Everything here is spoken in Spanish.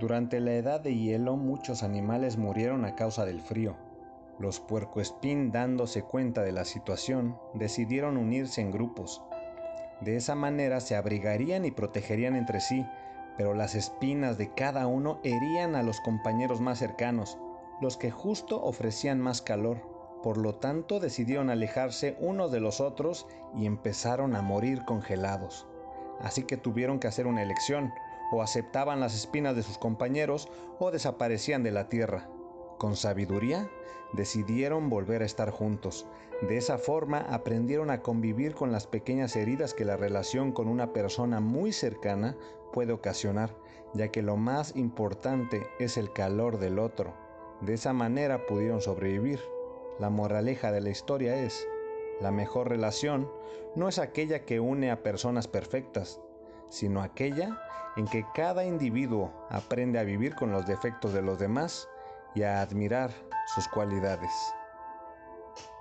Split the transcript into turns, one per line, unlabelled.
Durante la edad de hielo muchos animales murieron a causa del frío. Los puercoespín, dándose cuenta de la situación, decidieron unirse en grupos. De esa manera se abrigarían y protegerían entre sí, pero las espinas de cada uno herían a los compañeros más cercanos, los que justo ofrecían más calor. Por lo tanto decidieron alejarse unos de los otros y empezaron a morir congelados. Así que tuvieron que hacer una elección, o aceptaban las espinas de sus compañeros o desaparecían de la tierra. Con sabiduría, decidieron volver a estar juntos. De esa forma aprendieron a convivir con las pequeñas heridas que la relación con una persona muy cercana puede ocasionar, ya que lo más importante es el calor del otro. De esa manera pudieron sobrevivir. La moraleja de la historia es, la mejor relación no es aquella que une a personas perfectas, sino aquella en que cada individuo aprende a vivir con los defectos de los demás y a admirar sus cualidades.